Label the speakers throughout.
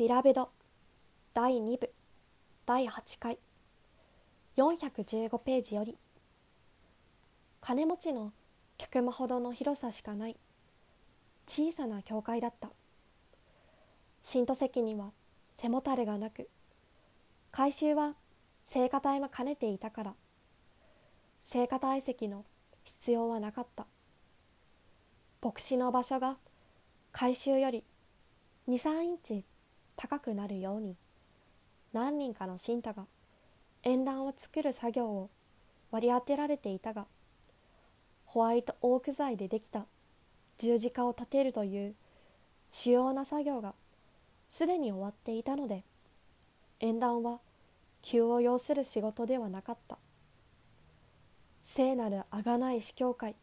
Speaker 1: ビラベド第2部第8回415ページより金持ちの客間ほどの広さしかない小さな教会だった。新都席には背もたれがなく改修は聖歌隊も兼ねていたから聖歌隊席の必要はなかった。牧師の場所が改修より23インチ高くなるように。何人かの信徒が縁談を作る作業を割り当てられていたがホワイトオーク材でできた十字架を立てるという主要な作業がすでに終わっていたので縁談は急を要する仕事ではなかった。聖なる贖い司教会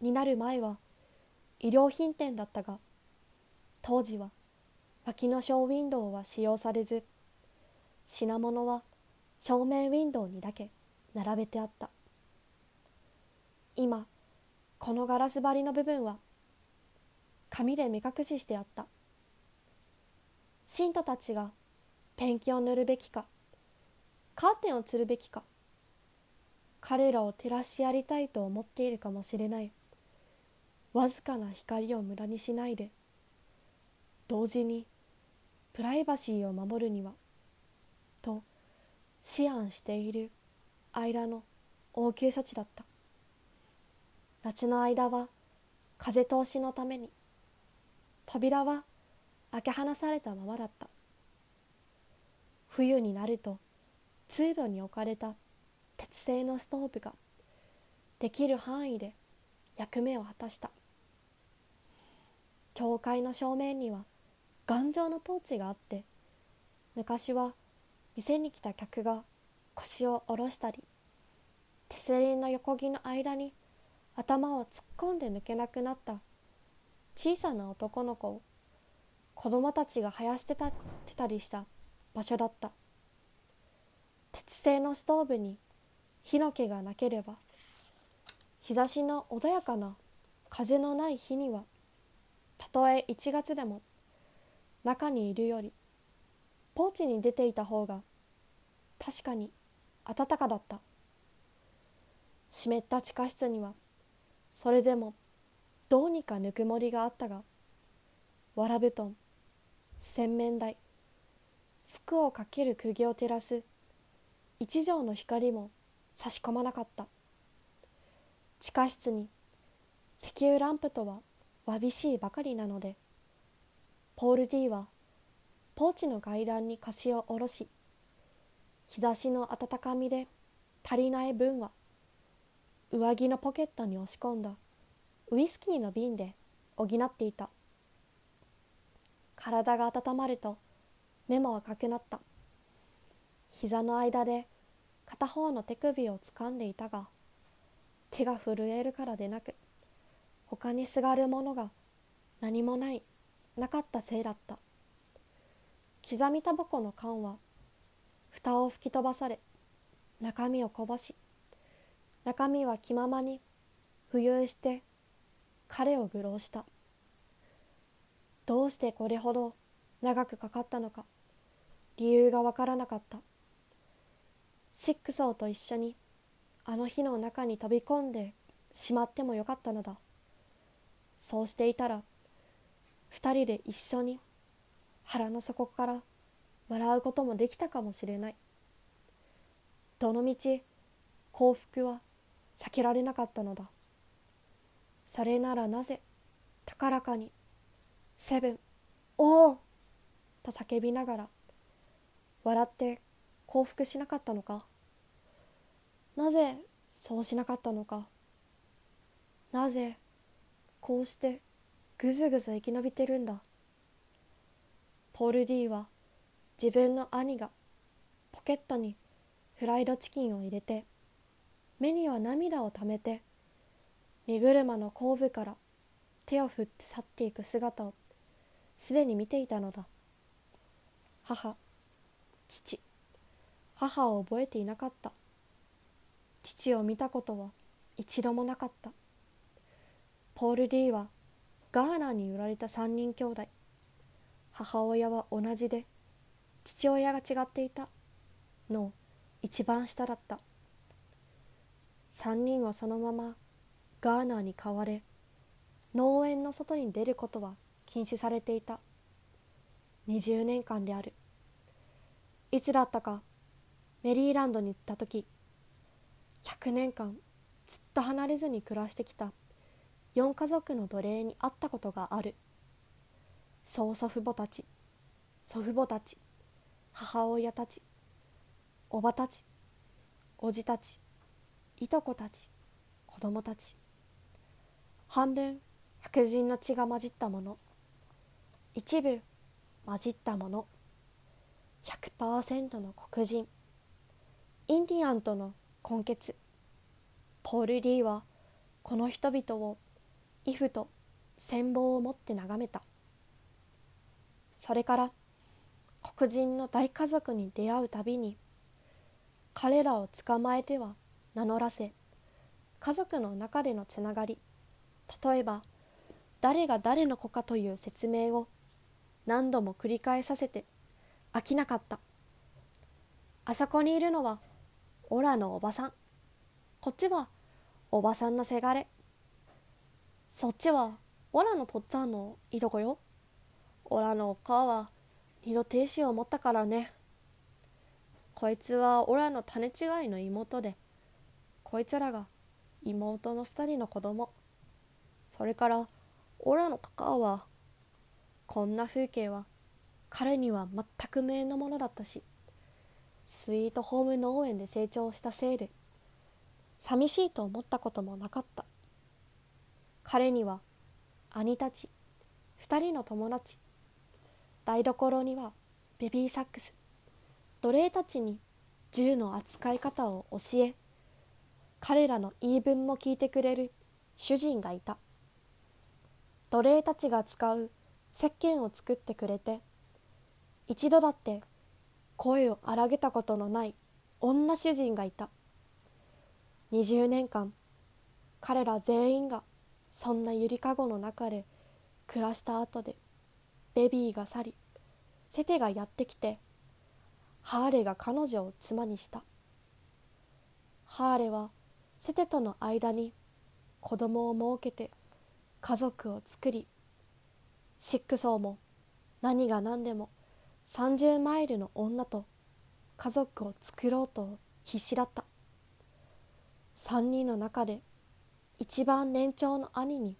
Speaker 1: になる前は衣料品店だったが当時は脇のショーウィンドウは使用されず品物は正面ウィンドウにだけ並べてあった。今このガラス張りの部分は紙で目隠ししてあった。信徒たちがペンキを塗るべきかカーテンをつるべきか彼らを照らしやりたいと思っているかもしれない。わずかな光を無駄にしないで同時にプライバシーを守るにはと思案している間の応急処置だった。夏の間は風通しのために扉は開け放されたままだった。冬になると通路に置かれた鉄製のストーブができる範囲で役目を果たした。教会の正面には頑丈なポーチがあって昔は店に来た客が腰を下ろしたり手すりの横木の間に頭を突っ込んで抜けなくなった小さな男の子を子供たちが生やしてたてたりした場所だった。鉄製のストーブに火の気がなければ日差しの穏やかな風のない日にはたとえ1月でも中にいるよりポーチに出ていた方が確かに暖かだった。湿った地下室にはそれでもどうにかぬくもりがあったがわら布団洗面台服をかける釘を照らす一畳の光も差し込まなかった。地下室に石油ランプとはわびしいばかりなのでポール D はポーチの階段に腰を下ろし日差しの温かみで足りない分は上着のポケットに押し込んだウイスキーの瓶で補っていた。体が温まると目も赤くなった。膝の間で片方の手首を掴んでいたが手が震えるからでなく他にすがるものが何もない。なかったせいだった。刻みタバコの缶は蓋を吹き飛ばされ中身をこぼし中身は気ままに浮遊して彼を愚弄した。どうしてこれほど長くかかったのか理由がわからなかった。シックソーと一緒にあの日の中に飛び込んでしまってもよかったのだ。そうしていたら二人で一緒に腹の底から笑うこともできたかもしれない。どのみち幸福は避けられなかったのだ。それならなぜ高らかに「セブンおお!」と叫びながら笑って幸福しなかったのか。なぜそうしなかったのか。なぜこうしてぐずぐず生き延びてるんだ。ポール・ディは自分の兄がポケットにフライドチキンを入れて目には涙をためて荷車の後部から手を振って去っていく姿をすでに見ていたのだ。母父母を覚えていなかった。父を見たことは一度もなかった。ポール・ディはガーナに売られた3人兄弟。母親は同じで父親が違っていたの一番下だった。3人はそのままガーナーに飼われ農園の外に出ることは禁止されていた。20年間である。いつだったかメリーランドに行った時100年間ずっと離れずに暮らしてきた。4家族の奴隷に会ったことがある。曽祖父母たち祖父母たち母親たちおばたちおじたちいとこたち子供たち。半分白人の血が混じったもの。一部混じったもの。100%の黒人。インディアンとの根血。ポール・リーはこの人々をイフと羨望を持って眺めた。それから黒人の大家族に出会うたびに彼らを捕まえては名乗らせ家族の中でのつながり例えば誰が誰の子かという説明を何度も繰り返させて飽きなかった。あそこにいるのはオラのおばさん。こっちはおばさんのせがれ。そっちはオラのとっつぁんのいとこよ。オラのお母は二度亭主を持ったからね。こいつはオラの種違いの妹でこいつらが妹の二人の子供。それからオラのカカオはこんな風景は彼には全く無縁のものだったしスイートホーム農園で成長したせいで寂しいと思ったこともなかった。彼には兄たち2人の友達台所にはベビーサックス奴隷たちに銃の扱い方を教え彼らの言い分も聞いてくれる主人がいた。奴隷たちが使う石鹸を作ってくれて一度だって声を荒げたことのない女主人がいた。20年間彼ら全員がそんなゆりかごの中で暮らした後でベビーが去りセテがやってきてハーレが彼女を妻にした。ハーレはセテとの間に子供を設けて家族を作りシックソーも何が何でも30マイルの女と家族を作ろうと必死だった。3人の中で一番年長の兄に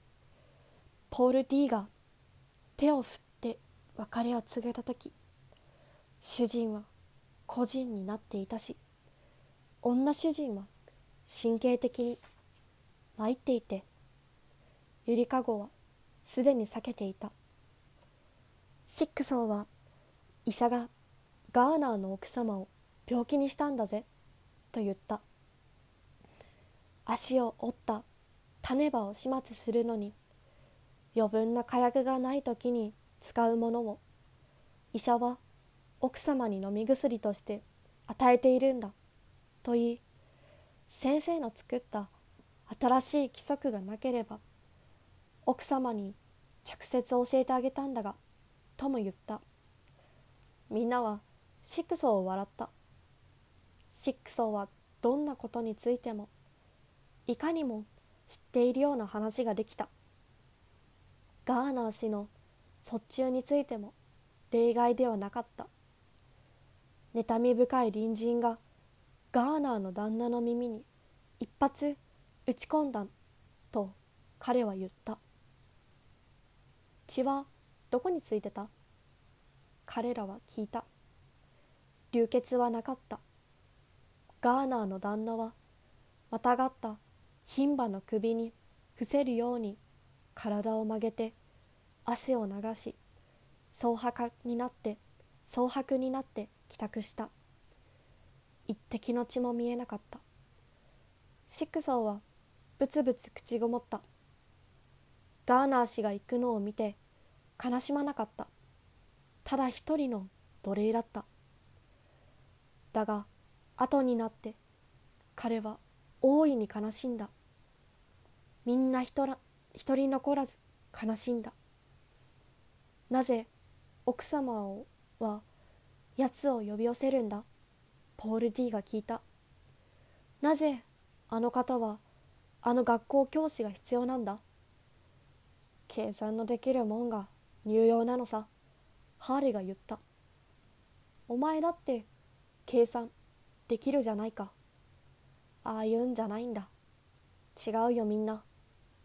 Speaker 1: ポール・ディーが手を振って別れを告げた時主人は個人になっていたし女主人は神経的に参っていてゆりかごはすでに避けていた。シックソーは医者がガーナーの奥様を病気にしたんだぜと言った。足を折った種歯を始末するのに余分な火薬がない時に使うものを医者は奥様に飲み薬として与えているんだと言い先生の作った新しい規則がなければ奥様に直接教えてあげたんだがとも言った。みんなはシックソーを笑った。シックソーはどんなことについてもいかにも知っているような話ができた。ガーナー氏の卒中についても例外ではなかった。妬み深い隣人がガーナーの旦那の耳に一発打ち込んだと彼は言った。血はどこについてた？彼らは聞いた。流血はなかった。ガーナーの旦那はまたがった牝馬の首に伏せるように体を曲げて汗を流し蒼白になって蒼白になって帰宅した。一滴の血も見えなかった。シックソーはブツブツ口ごもった。ガーナー氏が行くのを見て悲しまなかった。ただ一人の奴隷だった。だが後になって彼は大いに悲しんだ。みんな一人残らず悲しんだ。なぜ奥様をは奴を呼び寄せるんだ？ポール D が聞いた。なぜあの方はあの学校教師が必要なんだ？計算のできるもんが入用なのさ。ハーレが言った。お前だって計算できるじゃないか。ああいうんじゃないんだ。違うよみんな。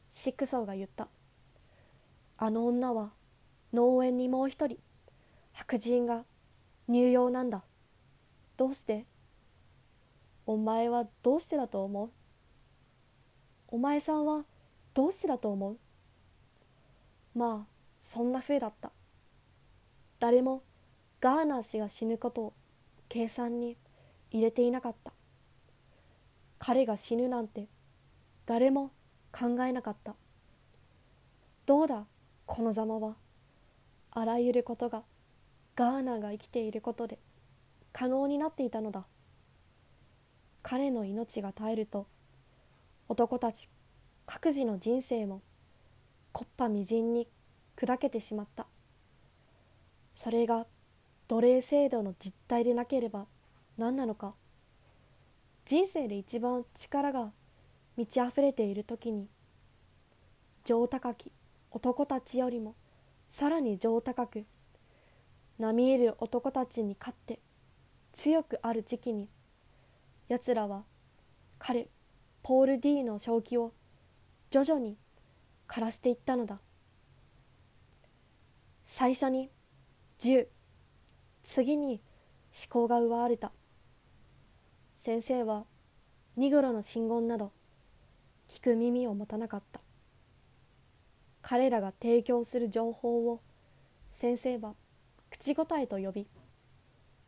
Speaker 1: シックソーが言った。あの女は農園にもう一人。白人が入用なんだ。どうして？お前はどうしてだと思う？お前さんはどうしてだと思う？まあそんな風だった。誰もガーナー氏が死ぬことを計算に入れていなかった。彼が死ぬなんて誰も考えなかった。どうだこのざまは。あらゆることがガーナが生きていることで可能になっていたのだ。彼の命が絶えると男たち各自の人生も木っ端みじんに砕けてしまった。それが奴隷制度の実態でなければ何なのか。人生で一番力が満ち溢れている時に上高き男たちよりもさらに上高く並みいる男たちに勝って強くある時期にやつらは彼ポール D の正気を徐々に枯らしていったのだ。最初に10次に思考が奪われた。先生はニグロの信言など聞く耳を持たなかった。彼らが提供する情報を先生は口答えと呼び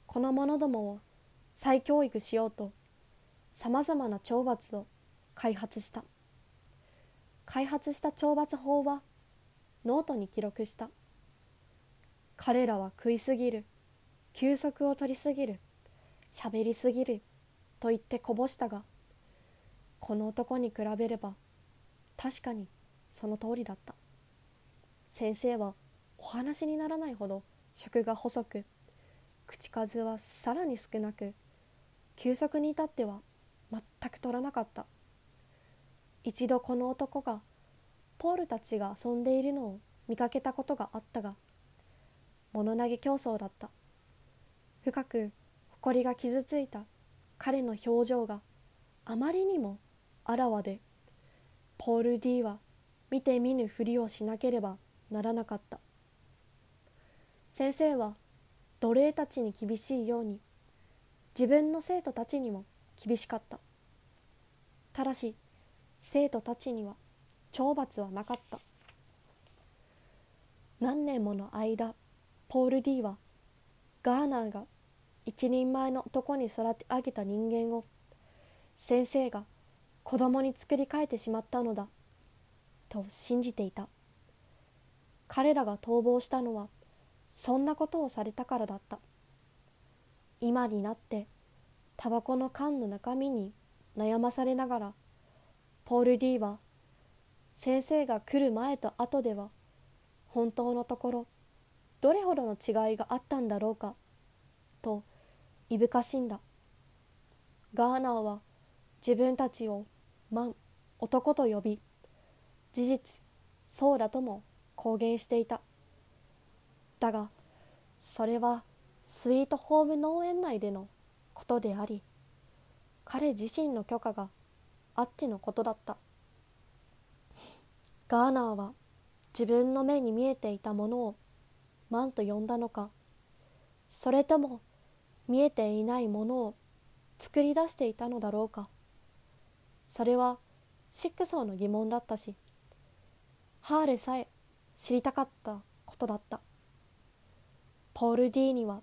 Speaker 1: この者どもを再教育しようとさまざまな懲罰を開発した。開発した懲罰法はノートに記録した。彼らは食いすぎる休息を取りすぎる喋りすぎると言ってこぼしたがこの男に比べれば確かにその通りだった。先生はお話にならないほど食が細く口数はさらに少なく休息に至っては全く取らなかった。一度この男がポールたちが遊んでいるのを見かけたことがあったが物投げ競争だった。深く誇りが傷ついた。彼の表情があまりにもあらわでポール D は見て見ぬふりをしなければならなかった。先生は奴隷たちに厳しいように自分の生徒たちにも厳しかった。ただし生徒たちには懲罰はなかった。何年もの間ポール D はガーナーが一人前の男に育て上げた人間を先生が子供に作り変えてしまったのだと信じていた。彼らが逃亡したのはそんなことをされたからだった。今になってタバコの缶の中身に悩まされながらポール D は先生が来る前と後では本当のところどれほどの違いがあったんだろうか。いぶかしんだ。ガーナーは自分たちをマン男と呼び事実そうだとも公言していた。だがそれはスイートホーム農園内でのことであり彼自身の許可があってのことだった。ガーナーは自分の目に見えていたものをマンと呼んだのかそれとも見えていないものを作り出していたのだろうか。それはシックソーの疑問だったしハーレさえ知りたかったことだった。ポール・ディーには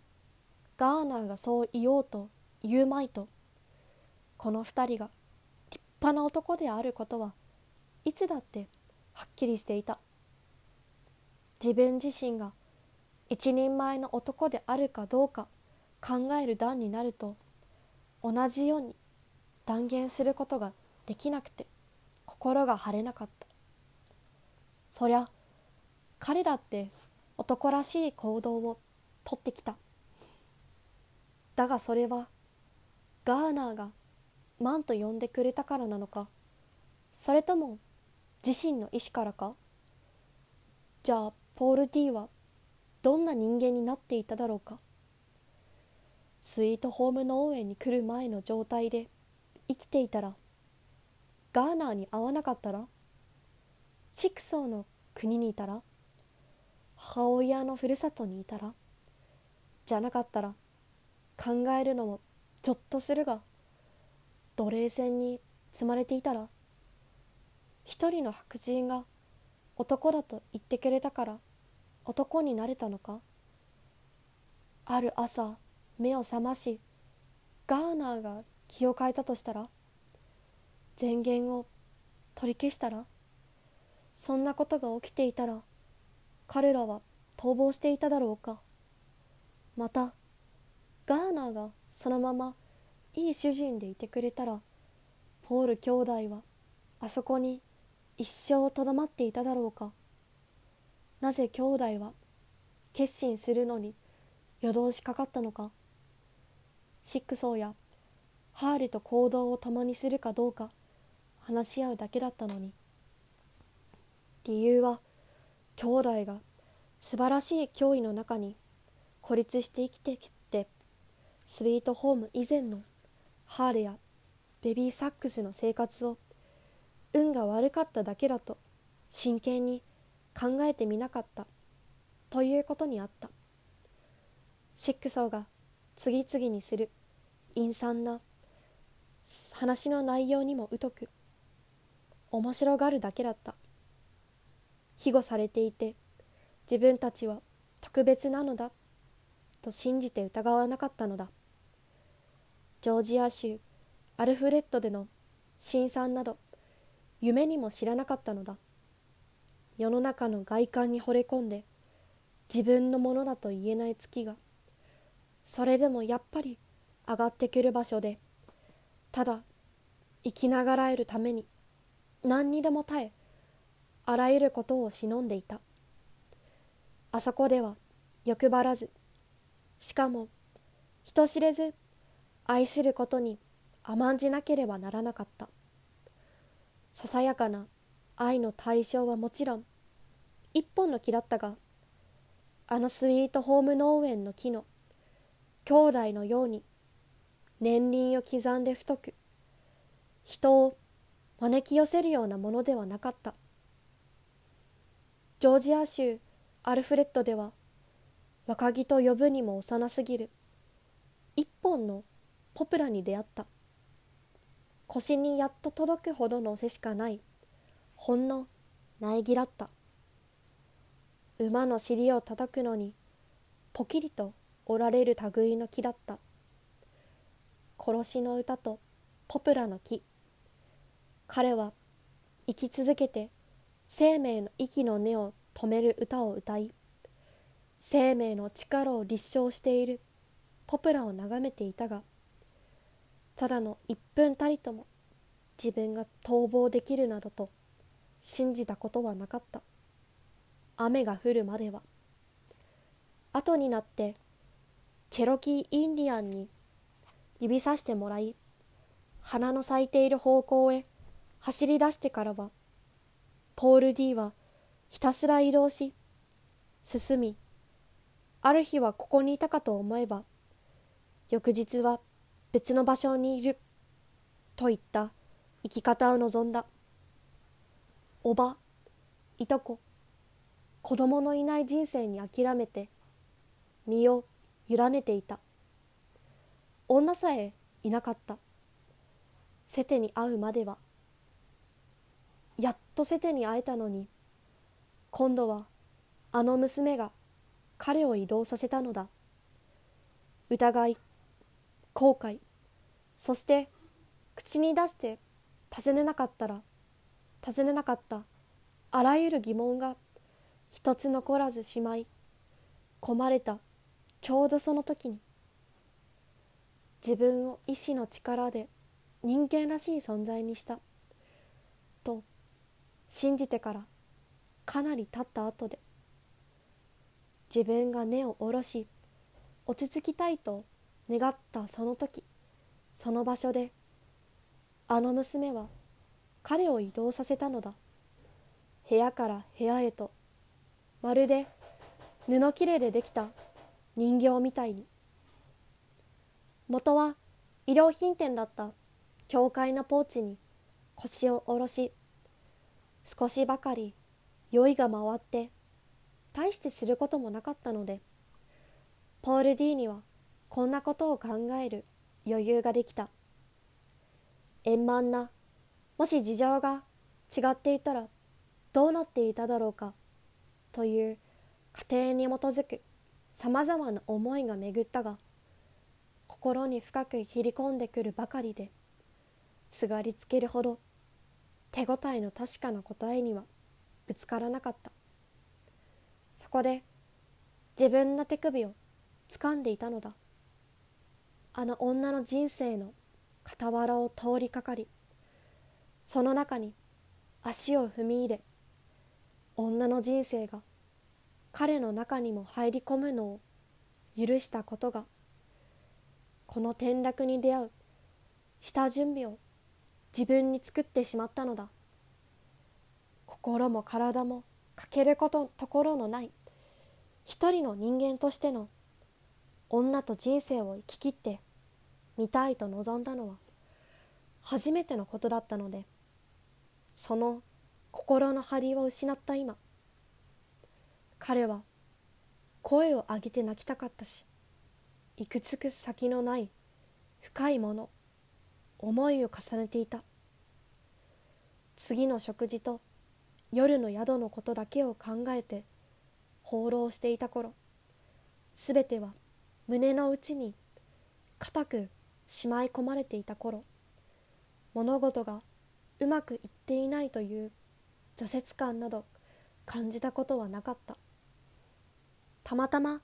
Speaker 1: ガーナーがそう言おうと言うまいとこの二人が立派な男であることはいつだってはっきりしていた。自分自身が一人前の男であるかどうか考える段になると同じように断言することができなくて心が晴れなかった。そりゃ彼だって男らしい行動をとってきた。だがそれはガーナーがマンと呼んでくれたからなのかそれとも自身の意志からか？じゃあポール・ディはどんな人間になっていただろうか？スイートホーム農園に来る前の状態で生きていたらガーナーに会わなかったらシクソーの国にいたら母親のふるさとにいたらじゃなかったら考えるのもちょっとするが奴隷船に積まれていたら一人の白人が男だと言ってくれたから男になれたのか？ある朝目を覚ましガーナーが気を変えたとしたら前言を取り消したらそんなことが起きていたら彼らは逃亡していただろうか。またガーナーがそのままいい主人でいてくれたらポール兄弟はあそこに一生とどまっていただろうか。なぜ兄弟は決心するのに夜通しかかったのか。シックソーやハーリと行動を共にするかどうか話し合うだけだったのに。理由は兄弟が素晴らしい脅威の中に孤立して生きてきてスイートホーム以前のハーレやベビーサックスの生活を運が悪かっただけだと真剣に考えてみなかったということにあった。シックソーが次々にする陰惨な話の内容にも疎く面白がるだけだった。庇護されていて自分たちは特別なのだと信じて疑わなかったのだ。ジョージア州アルフレッドでの辛酸など夢にも知らなかったのだ。世の中の外観に惚れ込んで自分のものだと言えない月がそれでもやっぱり上がってくる場所でただ生きながらえるために何にでも耐えあらゆることを忍んでいた。あそこでは欲張らずしかも人知れず愛することに甘んじなければならなかった。ささやかな愛の対象はもちろん一本の木だったがあのスイートホーム農園の木の兄弟のように年輪を刻んで太く人を招き寄せるようなものではなかった。ジョージア州アルフレッドでは若木と呼ぶにも幼すぎる一本のポプラに出会った。腰にやっと届くほどの背しかないほんの苗木だった。馬の尻を叩くのにポキリと折られる類の木だった。殺しの歌とポプラの木。彼は生き続けて生命の息の根を止める歌を歌い生命の力を立証しているポプラを眺めていたがただの一分たりとも自分が逃亡できるなどと信じたことはなかった。雨が降るまでは。後になってチェロキー・インディアンに指さしてもらい花の咲いている方向へ走り出してからはポール・ディはひたすら移動し進みある日はここにいたかと思えば翌日は別の場所にいるといった生き方を望んだ。おばいとこ子供のいない人生に諦めて身を委ねていた。女さえいなかった。セテに会うまでは。やっとセテに会えたのに。今度はあの娘が彼を移動させたのだ。疑い後悔そして口に出して尋ねなかったら尋ねなかった。あらゆる疑問が一つ残らずしまい込まれた。ちょうどその時に自分を意志の力で人間らしい存在にしたと信じてからかなり経った後で自分が根を下ろし落ち着きたいと願ったその時その場所であの娘は彼を移動させたのだ。部屋から部屋へとまるで布切れでできた人形みたいに。元は衣料品店だった教会のポーチに腰を下ろし少しばかり酔いが回って大してすることもなかったのでポール・ディーにはこんなことを考える余裕ができた。円満なもし事情が違っていたらどうなっていただろうかという家庭に基づくさまざまな思いが巡ったが心に深く切り込んでくるばかりですがりつけるほど手応えの確かな答えにはぶつからなかった。そこで自分の手首を掴んでいたのだ。あの女の人生の傍らを通りかかりその中に足を踏み入れ女の人生が彼の中にも入り込むのを許したことがこの転落に出会う下準備を自分に作ってしまったのだ。心も体も欠けることところのない一人の人間としての女と人生を生き切ってみたいと望んだのは初めてのことだったのでその心の張りを失った今彼は声を上げて泣きたかったしいくつく先のない深いもの思いを重ねていた。次の食事と夜の宿のことだけを考えて放浪していた頃すべては胸の内に固くしまい込まれていた頃物事がうまくいっていないという挫折感など感じたことはなかった。たまたま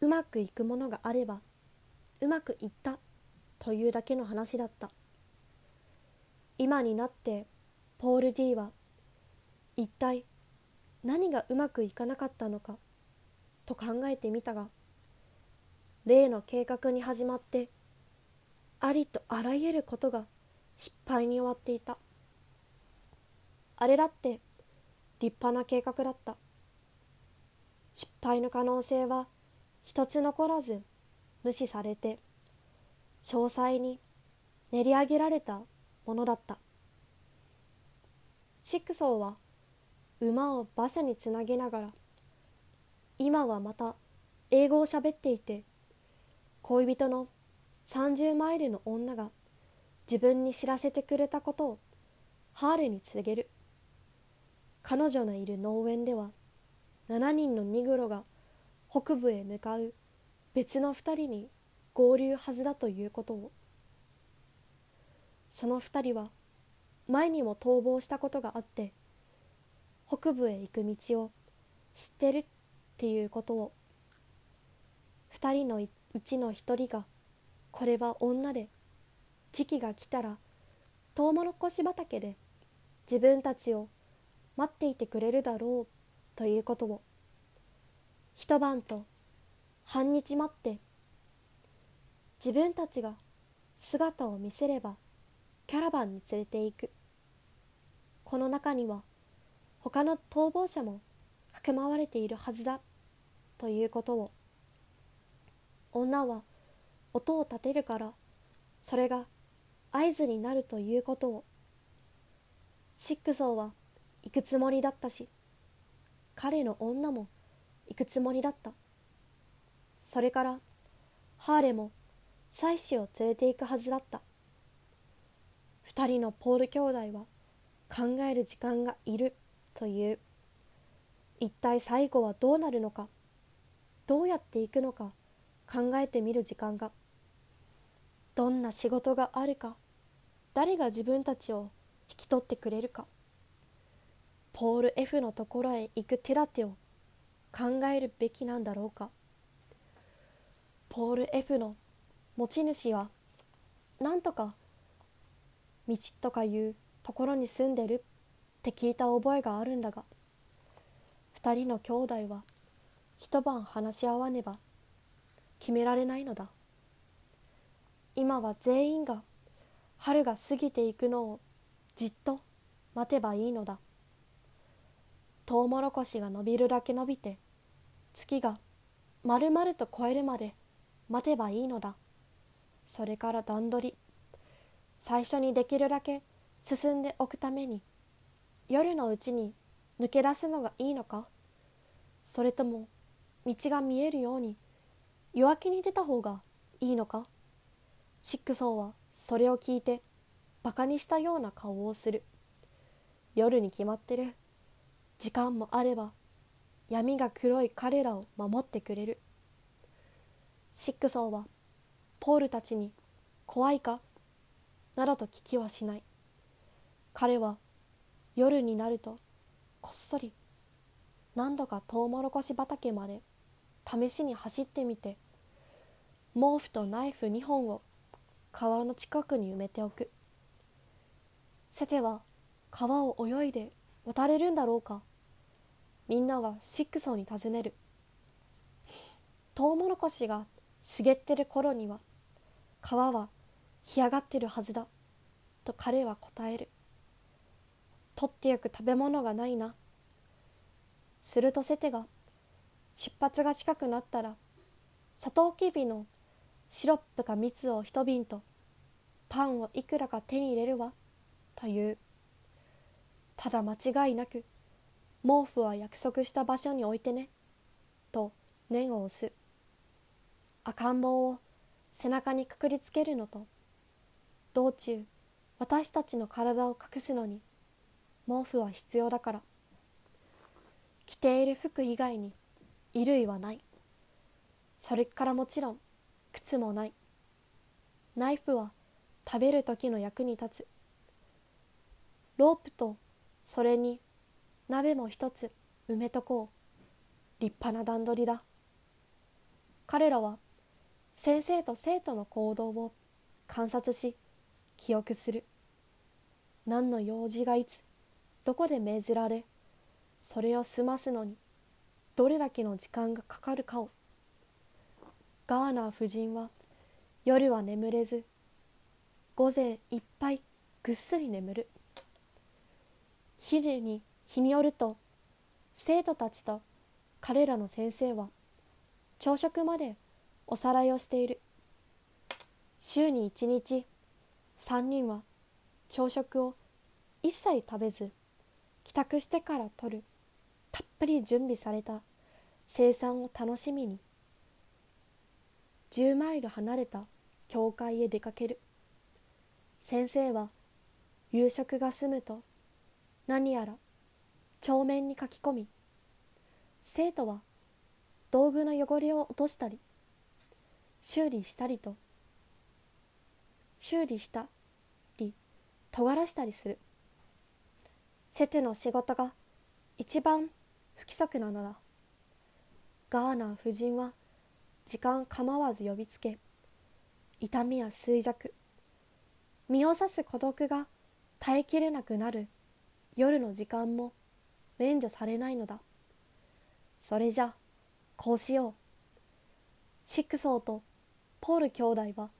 Speaker 1: うまくいくものがあればうまくいったというだけの話だった。今になってポール・ディは一体何がうまくいかなかったのかと考えてみたが例の計画に始まってありとあらゆることが失敗に終わっていた。あれだって立派な計画だった。失敗の可能性は一つ残らず無視されて詳細に練り上げられたものだった。シックソーは馬を馬車につなげながら今はまた英語をしゃべっていて恋人の30マイルの女が自分に知らせてくれたことをハーレに告げる。彼女のいる農園では7人のニグロが北部へ向かう別の2人に合流はずだということをその2人は前にも逃亡したことがあって北部へ行く道を知ってるっていうことを2人のうちの1人がこれは女で時期が来たらトウモロコシ畑で自分たちを待っていてくれるだろうということを。一晩と半日待って。自分たちが姿を見せればキャラバンに連れて行く。この中には他の逃亡者もかけ回れているはずだ。ということを。女は音を立てるからそれが合図になるということを。シックソーは行くつもりだったし。彼の女も行くつもりだった。それからハーレも妻子を連れて行くはずだった。二人のポール兄弟は考える時間がいるという。一体最後はどうなるのかどうやっていくのか考えてみる時間が。どんな仕事があるか誰が自分たちを引き取ってくれるか。ポール F のところへ行く手立てを考えるべきなんだろうか。ポール F の持ち主はなんとか道とかいうところに住んでるって聞いた覚えがあるんだが2人の兄弟は一晩話し合わねば決められないのだ。今は全員が春が過ぎていくのをじっと待てばいいのだ。トウモロコシが伸びるだけ伸びて月がまるまると超えるまで待てばいいのだ。それから段取り。最初にできるだけ進んでおくために夜のうちに抜け出すのがいいのか。それとも道が見えるように夜明けに出た方がいいのか。シックソーはそれを聞いてバカにしたような顔をする。夜に決まってる。時間もあれば闇が黒い彼らを守ってくれる。シックソーはポールたちに「怖いか?」などと聞きはしない。彼は夜になるとこっそり何度かトウモロコシ畑まで試しに走ってみて毛布とナイフ2本を川の近くに埋めておく。セテは川を泳いで渡れるんだろうか？みんなはシックソーに尋ねる。トウモロコシが茂ってる頃には川は干上がってるはずだと彼は答える。取ってゆく食べ物がないな。するとセテが出発が近くなったらサトウキビのシロップか蜜を一瓶とパンをいくらか手に入れるわという。ただ間違いなく毛布は約束した場所に置いてね。と念を押す。赤ん坊を背中にくくりつけるのと。道中私たちの体を隠すのに毛布は必要だから。着ている服以外に衣類はない。それからもちろん靴もない。ナイフは食べる時の役に立つ。ロープとそれに鍋も一つ埋めとこう。立派な段取りだ。彼らは先生と生徒の行動を観察し記憶する。何の用事がいつどこで命じられそれを済ますのにどれだけの時間がかかるかを。ガーナー夫人は夜は眠れず午前いっぱいぐっすり眠る。昼に日によると生徒たちと彼らの先生は朝食までおさらいをしている。週に1日3人は朝食を一切食べず帰宅してから取る。たっぷり準備された。生産を楽しみに。10マイル離れた教会へ出かける。先生は夕食が済むと何やら帳面に書き込み生徒は道具の汚れを落としたり修理したりと修理したり尖らしたりする。セテの仕事が一番不規則なのだ。ガーナー夫人は時間構わず呼びつけ痛みや衰弱身を刺す孤独が耐えきれなくなる夜の時間も免除されないのだ。それじゃこうしよう。シックソーとポール兄弟は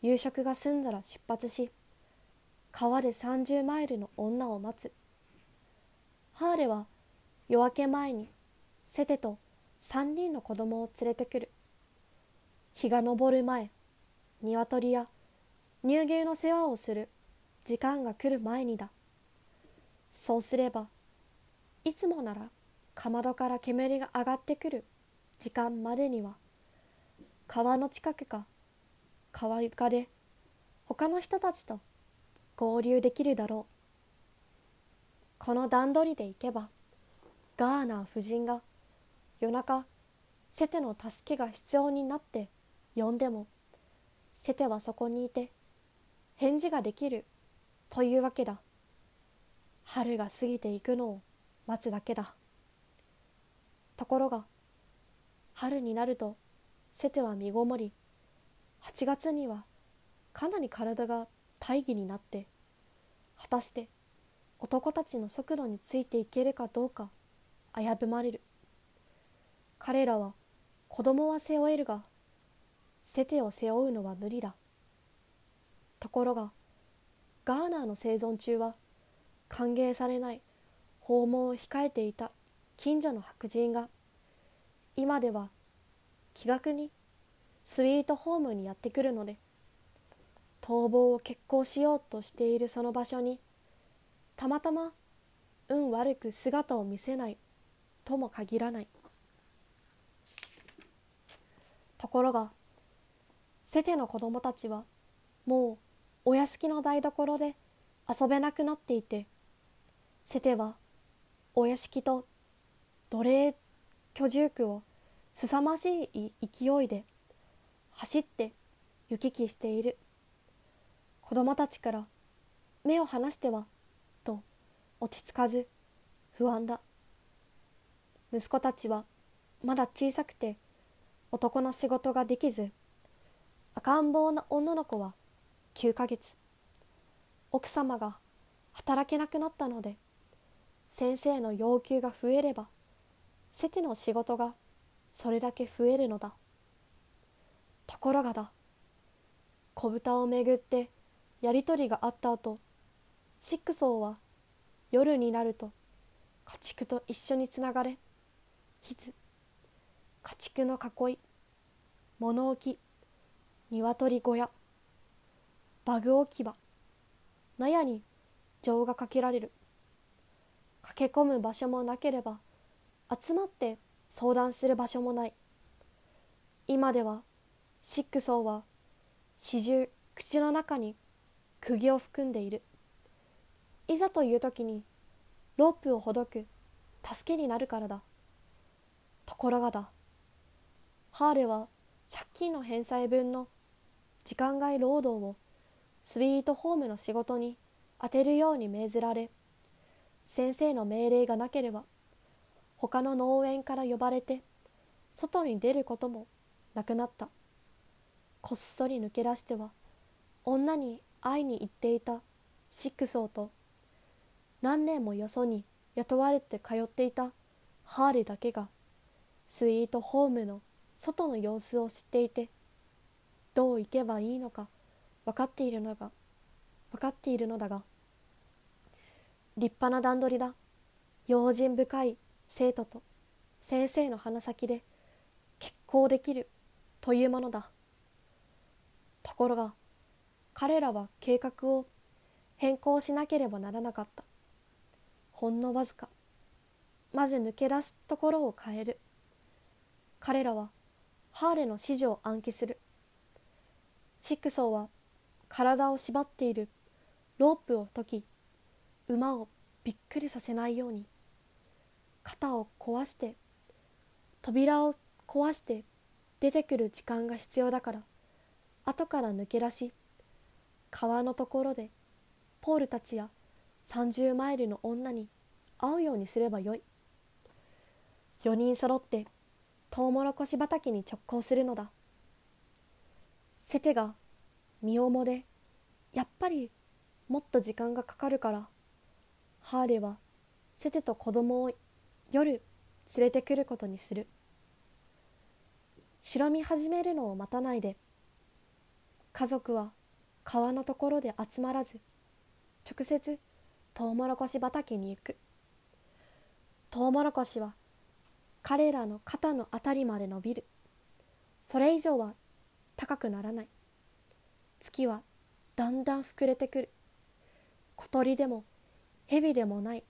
Speaker 1: 夕食が済んだら出発し川で30マイルの女を待つ。ハーレは夜明け前にセテと3人の子供を連れてくる。日が昇る前鶏や乳牛の世話をする時間が来る前にだ。そうすればいつもならかまどから煙が上がってくる時間までには川の近くか川床で他の人たちと合流できるだろうこの段取りで行けばガーナー夫人が夜中セテの助けが必要になって呼んでもセテはそこにいて返事ができるというわけだ。春が過ぎていくのを待つだけだ。ところが春になるとセテは身ごもり8月にはかなり体が大義になって果たして男たちの速度についていけるかどうか危ぶまれる。彼らは子供は背負えるがセテを背負うのは無理だ。ところがガーナーの生存中は歓迎されない。訪問を控えていた近所の白人が今では気楽にスイートホームにやってくるので逃亡を決行しようとしているその場所にたまたま運悪く姿を見せないとも限らないところがセテの子供たちはもうお屋敷の台所で遊べなくなっていてセテはお屋敷と奴隷居住区を凄まじい勢いで走って行き来している。子供たちから目を離してはと落ち着かず不安だ。息子たちはまだ小さくて男の仕事ができず赤ん坊な女の子は9ヶ月。奥様が働けなくなったので先生の要求が増えればセテの仕事がそれだけ増えるのだ。ところがだ子豚をめぐってやり取りがあった後シックソーは夜になると家畜と一緒につながれひつ家畜の囲い物置鶏小屋バグ置き場納屋に情がかけられる。駆け込む場所もなければ集まって相談する場所もない。今ではシックソーは始終口の中に釘を含んでいる。いざという時にロープをほどく助けになるからだ。ところがだ。ハーレは借金の返済分の時間外労働をスイートホームの仕事に充てるように命ぜられ先生の命令がなければ他の農園から呼ばれて外に出ることもなくなった。こっそり抜け出しては女に会いに行っていたシックソーと何年もよそに雇われて通っていたハーレだけがスイートホームの外の様子を知っていてどう行けばいいのか分かっているのが分かっているのだが立派な段取りだ。用心深い生徒と先生の鼻先で結婚できるというものだ。ところが彼らは計画を変更しなければならなかった。ほんのわずかまず抜け出すところを変える。彼らはハーレの指示を暗記する。シックソーは体を縛っているロープを解き馬をびっくりさせないように肩を壊して扉を壊して出てくる時間が必要だから後から抜け出し川のところでポールたちや30マイルの女に会うようにすればよい。4人揃ってトウモロコシ畑に直行するのだ。セテが身重でやっぱりもっと時間がかかるからハーレはセテと子供を夜連れてくることにする。白み始めるのを待たないで家族は川のところで集まらず直接トウモロコシ畑に行く。トウモロコシは彼らの肩のあたりまで伸びる。それ以上は高くならない。月はだんだん膨れてくる。小鳥でも蛇でもない。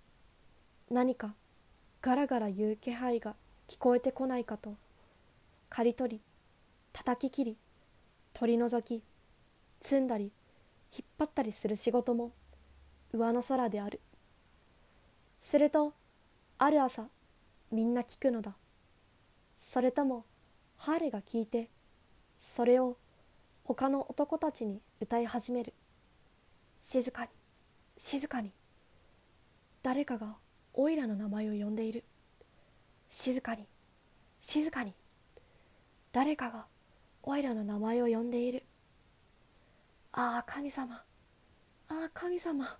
Speaker 1: 何かガラガラ言う気配が聞こえてこないかと。刈り取り叩き切り取り除き積んだり引っ張ったりする仕事も上の空である。するとある朝みんな聞くのだ。それともハーレが聞いてそれを他の男たちに歌い始める。静かに静かに。誰かがオイラの名前を呼んでいる。静かに。静かに。誰かがオイラの名前を呼んでいる。ああ神様。ああ神様。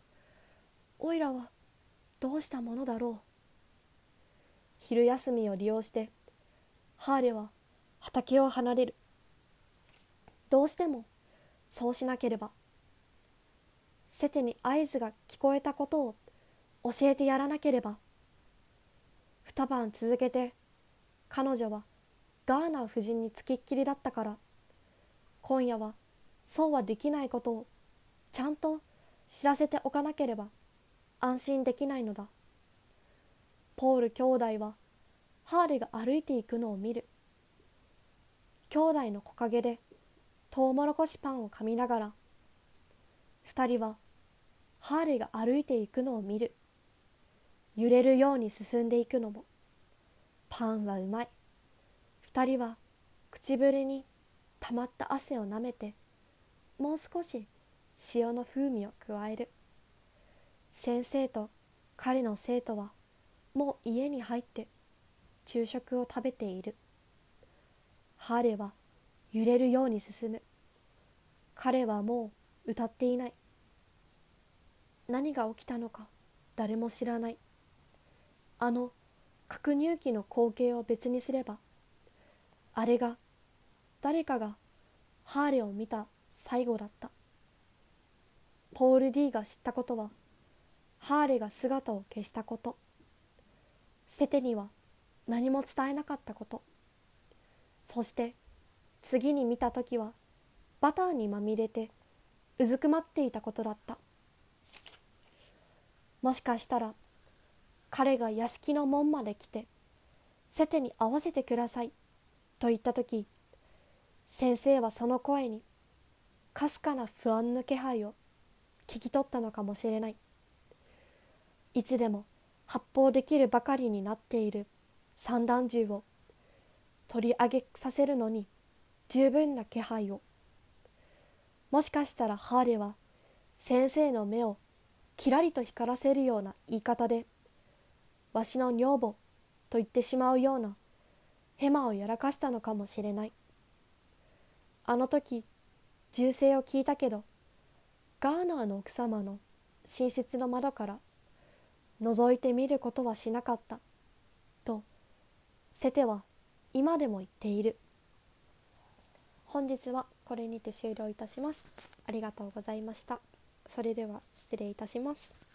Speaker 1: オイラはどうしたものだろう。昼休みを利用してハーレは畑を離れる。どうしてもそうしなければ。セテに合図が聞こえたことを教えてやらなければ。二晩続けて彼女はガーナー夫人につきっきりだったから。今夜はそうはできないことをちゃんと知らせておかなければ安心できないのだ。ポール兄弟はハーレが歩いていくのを見る。兄弟の木陰でトウモロコシパンを噛みながら。二人はハーレが歩いていくのを見る。揺れるように進んでいくのも。パンはうまい。二人は唇にたまった汗をなめてもう少し塩の風味を加える。先生と彼の生徒はもう家に入って昼食を食べている。ハーレは揺れるように進む。彼はもう歌っていない。何が起きたのか誰も知らない。あの核入機の光景を別にすればあれが誰かがハーレを見た最後だった。ポール・ディが知ったことはハーレが姿を消したこと。捨ててには何も伝えなかったこと。そして次に見た時はバターにまみれてうずくまっていたことだった。もしかしたら彼が屋敷の門まで来て「セテに会わせてください」と言った時先生はその声にかすかな不安の気配を聞き取ったのかもしれないいつでも発砲できるばかりになっている散弾銃を取り上げさせるのに十分な気配をもしかしたらハーレは先生の目をきらりと光らせるような言い方で「わしの女房」と言ってしまうようなヘマをやらかしたのかもしれないあの時銃声を聞いたけどガーナーの奥様の寝室の窓から覗いてみることはしなかったとセテは今でも言っている本日はこれにて終了いたします。ありがとうございました。それでは失礼いたします。